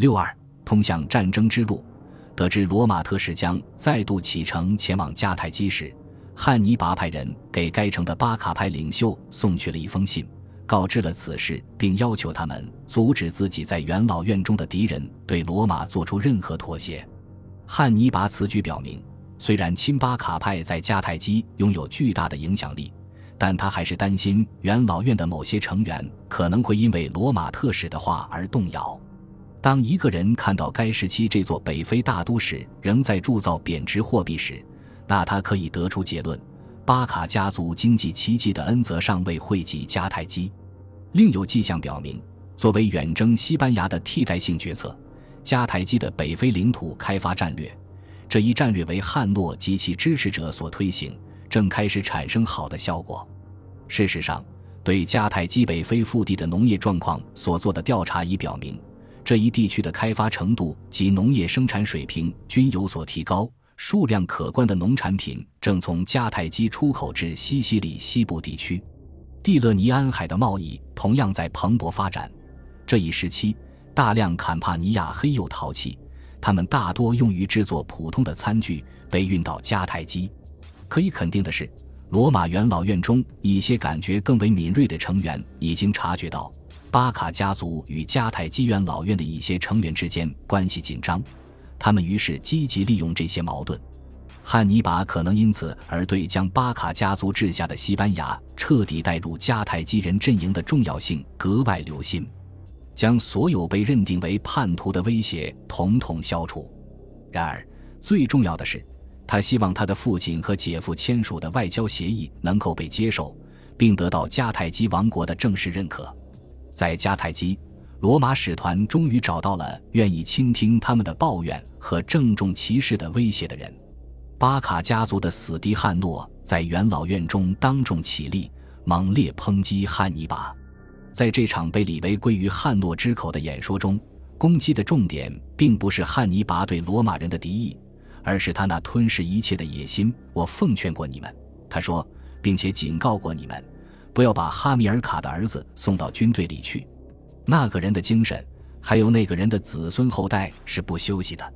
六二，通向战争之路。得知罗马特使将再度启程前往迦太基时，汉尼拔派人给该城的巴卡派领袖送去了一封信，告知了此事，并要求他们阻止自己在元老院中的敌人对罗马做出任何妥协。汉尼拔此举表明，虽然亲巴卡派在迦太基拥有巨大的影响力，但他还是担心元老院的某些成员可能会因为罗马特使的话而动摇。当一个人看到该时期这座北非大都市仍在铸造贬值货币时，那他可以得出结论：巴卡家族经济奇迹的恩泽尚未惠及迦太基。另有迹象表明，作为远征西班牙的替代性决策，迦太基的北非领土开发战略，这一战略为汉诺及其支持者所推行，正开始产生好的效果。事实上，对迦太基北非腹地的农业状况所做的调查已表明。这一地区的开发程度及农业生产水平均有所提高，数量可观的农产品正从迦太基出口至西西里西部地区。蒂勒尼安海的贸易同样在蓬勃发展。这一时期，大量坎帕尼亚黑釉陶器，它们大多用于制作普通的餐具，被运到迦太基。可以肯定的是，罗马元老院中一些感觉更为敏锐的成员已经察觉到。巴卡家族与迦太基元老院的一些成员之间关系紧张，他们于是积极利用这些矛盾。汉尼拔可能因此而对将巴卡家族治下的西班牙彻底带入迦太基人阵营的重要性格外留心，将所有被认定为叛徒的威胁统统消除。然而，最重要的是，他希望他的父亲和姐夫签署的外交协议能够被接受，并得到迦太基王国的正式认可。在迦太基，罗马使团终于找到了愿意倾听他们的抱怨和郑重其事的威胁的人。巴卡家族的死敌汉诺在元老院中当众起立，猛烈抨击汉尼拔。在这场被李维归于汉诺之口的演说中，攻击的重点并不是汉尼拔对罗马人的敌意，而是他那吞噬一切的野心。我奉劝过你们，他说，并且警告过你们。不要把哈米尔卡的儿子送到军队里去，那个人的精神，还有那个人的子孙后代是不休息的。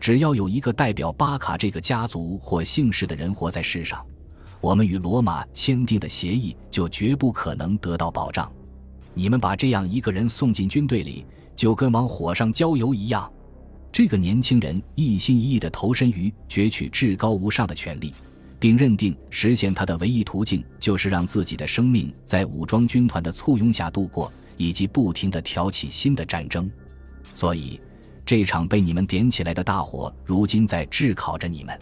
只要有一个代表巴卡这个家族或姓氏的人活在世上，我们与罗马签订的协议就绝不可能得到保障。你们把这样一个人送进军队里，就跟往火上浇油一样。这个年轻人一心一意地投身于攫取至高无上的权利。并认定实现他的唯一途径就是让自己的生命在武装军团的簇拥下度过，以及不停地挑起新的战争。所以，这场被你们点起来的大火，如今在炙烤着你们。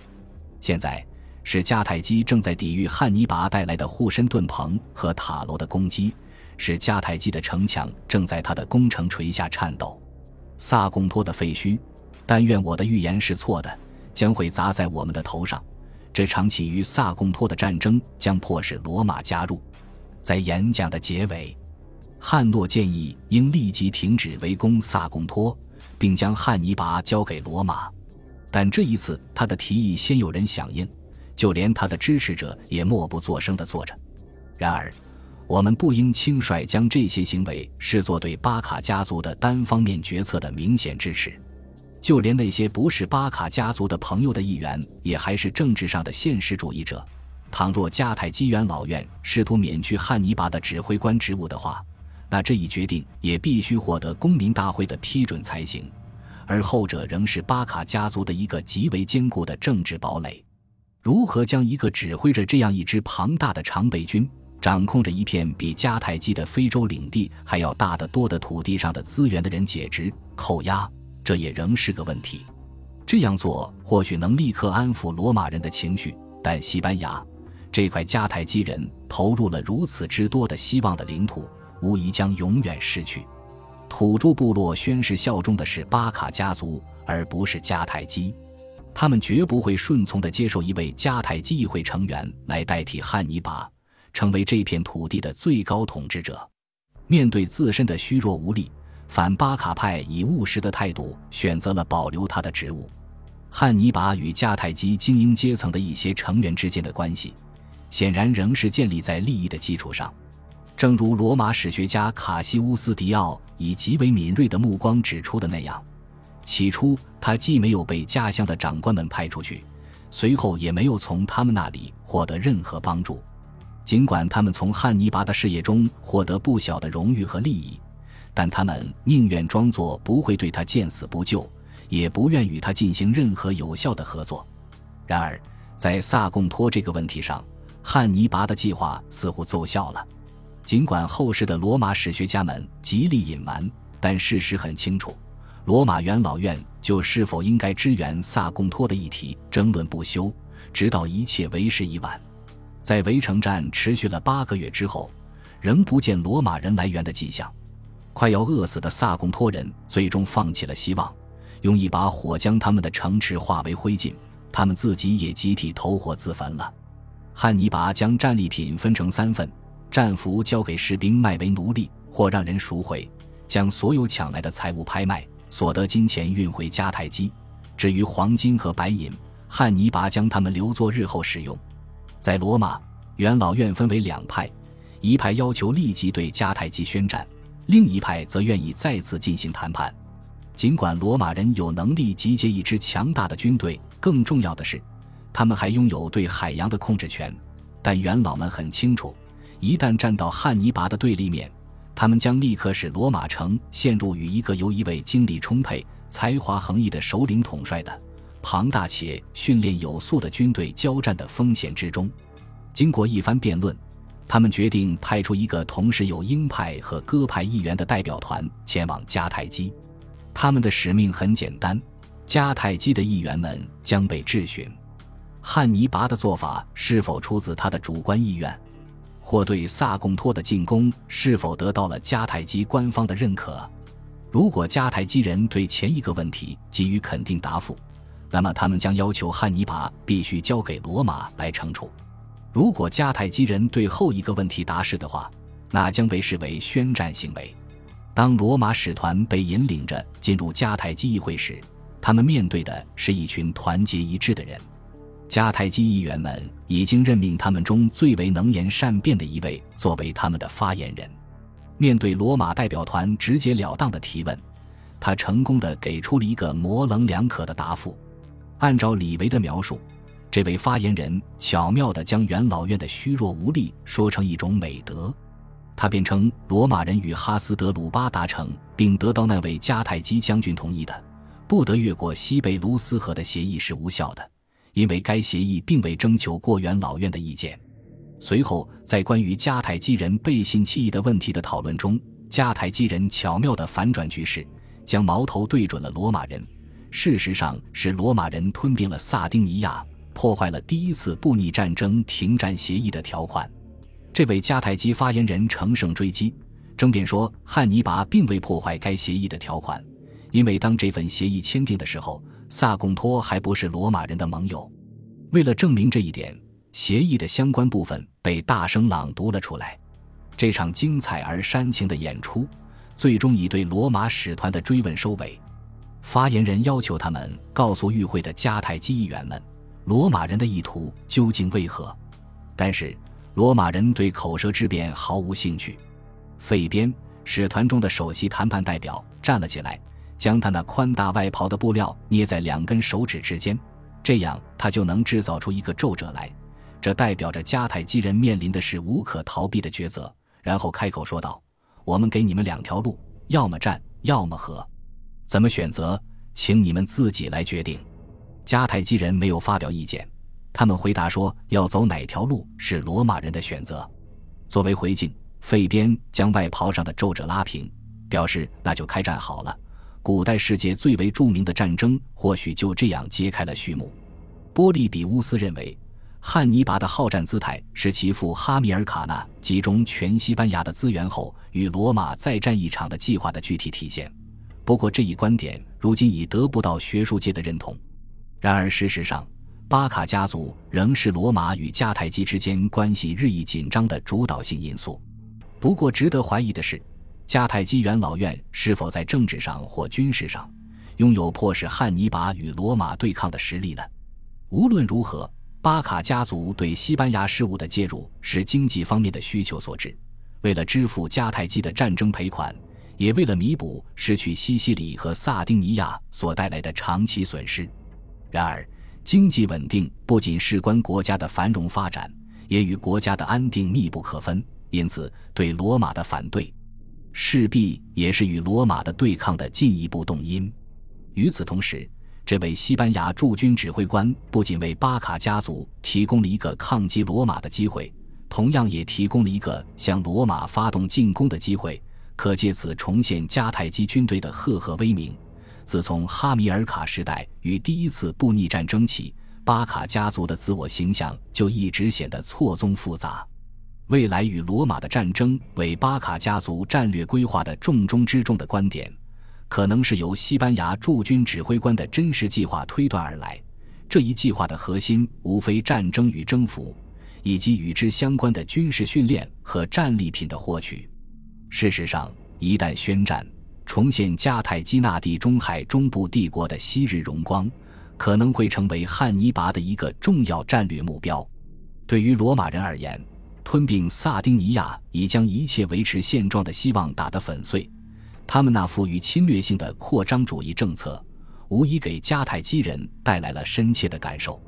现在是迦太基正在抵御汉尼拔带来的护身盾棚和塔楼的攻击，是迦太基的城墙正在他的攻城锤下颤抖。萨贡托的废墟，但愿我的预言是错的，将会砸在我们的头上。这场起于萨贡托的战争将迫使罗马加入。在演讲的结尾，汉诺建议应立即停止围攻萨贡托，并将汉尼拔交给罗马。但这一次，他的提议先有人响应，就连他的支持者也默不作声地坐着。然而，我们不应轻率将这些行为视作对巴卡家族的单方面决策的明显支持。就连那些不是巴卡家族的朋友的议员，也还是政治上的现实主义者。倘若迦太基元老院试图免去汉尼拔的指挥官职务的话，那这一决定也必须获得公民大会的批准才行。而后者仍是巴卡家族的一个极为坚固的政治堡垒。如何将一个指挥着这样一支庞大的常备军、掌控着一片比迦太基的非洲领地还要大得多的土地上的资源的人解职、扣押？这也仍是个问题。这样做或许能立刻安抚罗马人的情绪，但西班牙这块迦太基人投入了如此之多的希望的领土，无疑将永远失去。土著部落宣誓效忠的是巴卡家族，而不是迦太基。他们绝不会顺从地接受一位迦太基议会成员来代替汉尼拔，成为这片土地的最高统治者。面对自身的虚弱无力。反巴卡派以务实的态度选择了保留他的职务。汉尼拔与迦太基精英阶层的一些成员之间的关系，显然仍是建立在利益的基础上。正如罗马史学家卡西乌斯·迪奥以极为敏锐的目光指出的那样，起初，他既没有被家乡的长官们派出去，随后也没有从他们那里获得任何帮助。尽管他们从汉尼拔的事业中获得不小的荣誉和利益，但他们宁愿装作不会对他见死不救，也不愿与他进行任何有效的合作。然而，在萨贡托这个问题上，汉尼拔的计划似乎奏效了。尽管后世的罗马史学家们极力隐瞒，但事实很清楚。罗马元老院就是否应该支援萨贡托的议题争论不休，直到一切为时已晚。在围城战持续了八个月之后，仍不见罗马人来援的迹象。快要饿死的萨贡托人最终放弃了希望，用一把火将他们的城池化为灰烬，他们自己也集体投火自焚了。汉尼拔将战利品分成三份：战俘交给士兵卖为奴隶，或让人赎回；将所有抢来的财物拍卖。所得金钱运回迦太基，至于黄金和白银，汉尼拔将他们留作日后使用。在罗马，元老院分为两派，一派要求立即对迦太基宣战，另一派则愿意再次进行谈判。尽管罗马人有能力集结一支强大的军队，更重要的是，他们还拥有对海洋的控制权，但元老们很清楚，一旦站到汉尼拔的对立面。他们将立刻使罗马城陷入与一个由一位精力充沛、才华横溢的首领统帅的庞大且训练有素的军队交战的风险之中。经过一番辩论，他们决定派出一个同时有鹰派和鸽派议员的代表团前往迦太基。他们的使命很简单：迦太基的议员们将被质询，汉尼拔的做法是否出自他的主观意愿。或对萨贡托的进攻是否得到了迦太基官方的认可？如果迦太基人对前一个问题给予肯定答复，那么他们将要求汉尼拔必须交给罗马来惩处；如果迦太基人对后一个问题答是的话，那将被视为宣战行为。当罗马使团被引领着进入迦太基议会时，他们面对的是一群团结一致的人。迦太基议员们已经任命他们中最为能言善辩的一位作为他们的发言人。面对罗马代表团直截了当的提问，他成功的给出了一个模棱两可的答复。按照李维的描述，这位发言人巧妙地将元老院的虚弱无力说成一种美德。他辩称，罗马人与哈斯德鲁巴达成并得到那位迦太基将军同意的不得越过西贝卢斯河的协议是无效的。因为该协议并未征求过元老院的意见。随后，在关于迦太基人背信弃义的问题的讨论中，迦太基人巧妙地反转局势，将矛头对准了罗马人。事实上，是罗马人吞并了萨丁尼亚，破坏了第一次布匿战争停战协议的条款。这位迦太基发言人乘胜追击，争辩说汉尼拔并未破坏该协议的条款，因为当这份协议签订的时候。萨贡托还不是罗马人的盟友。为了证明这一点，协议的相关部分被大声朗读了出来。这场精彩而煽情的演出，最终以对罗马使团的追问收尾。发言人要求他们告诉与会的迦太基议员们，罗马人的意图究竟为何。但是，罗马人对口舌之辩毫无兴趣。费边，使团中的首席谈判代表，站了起来。将他那宽大外袍的布料捏在两根手指之间，这样他就能制造出一个皱褶来。这代表着迦太基人面临的是无可逃避的抉择。然后开口说道：“我们给你们两条路，要么战，要么和。怎么选择，请你们自己来决定。”迦太基人没有发表意见，他们回答说：“要走哪条路是罗马人的选择。”作为回敬，费边将外袍上的皱褶拉平，表示那就开战好了。古代世界最为著名的战争或许就这样揭开了序幕。波利比乌斯认为，汉尼拔的好战姿态是其父哈米尔卡纳集中全西班牙的资源后与罗马再战一场的计划的具体体现。不过，这一观点如今已得不到学术界的认同。然而，事实上，巴卡家族仍是罗马与迦太基之间关系日益紧张的主导性因素。不过，值得怀疑的是。迦太基元老院是否在政治上或军事上拥有迫使汉尼拔与罗马对抗的实力呢？无论如何，巴卡家族对西班牙事务的介入是经济方面的需求所致。为了支付迦太基的战争赔款，也为了弥补失去西西里和萨丁尼亚所带来的长期损失。然而，经济稳定不仅事关国家的繁荣发展，也与国家的安定密不可分。因此，对罗马的反对，势必也是与罗马的对抗的进一步动因。与此同时，这位西班牙驻军指挥官不仅为巴卡家族提供了一个抗击罗马的机会，同样也提供了一个向罗马发动进攻的机会，可借此重现迦太基军队的赫赫威名。自从哈米尔卡时代与第一次布匿战争起，巴卡家族的自我形象就一直显得错综复杂。未来与罗马的战争为巴卡家族战略规划的重中之重的观点，可能是由西班牙驻军指挥官的真实计划推断而来。这一计划的核心无非战争与征服，以及与之相关的军事训练和战利品的获取。事实上，一旦宣战，重现迦太基那地中海中部帝国的昔日荣光，可能会成为汉尼拔的一个重要战略目标。对于罗马人而言，吞并萨丁尼亚已将一切维持现状的希望打得粉碎。他们那富于侵略性的扩张主义政策，无疑给迦太基人带来了深切的感受。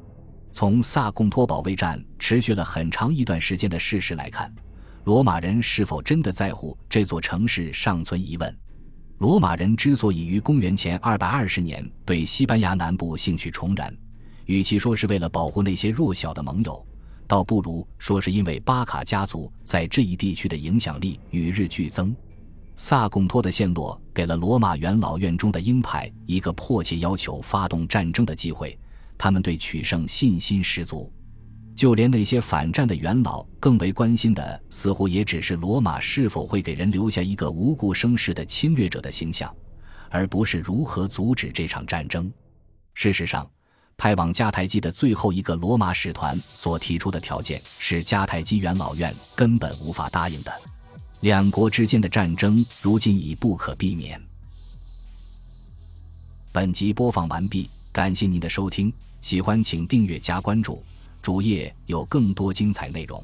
从萨贡托保卫战持续了很长一段时间的事实来看，罗马人是否真的在乎这座城市尚存疑问。罗马人之所以于公元前二百二十年对西班牙南部兴趣重燃，与其说是为了保护那些弱小的盟友，倒不如说是因为巴卡家族在这一地区的影响力与日俱增。萨贡托的陷落给了罗马元老院中的鹰派一个迫切要求发动战争的机会，他们对取胜信心十足。就连那些反战的元老更为关心的，似乎也只是罗马是否会给人留下一个无故生事的侵略者的形象，而不是如何阻止这场战争。事实上，派往迦太基的最后一个罗马使团所提出的条件是迦太基元老院根本无法答应的。两国之间的战争如今已不可避免。本集播放完毕，感谢您的收听，喜欢请订阅加关注。主页有更多精彩内容。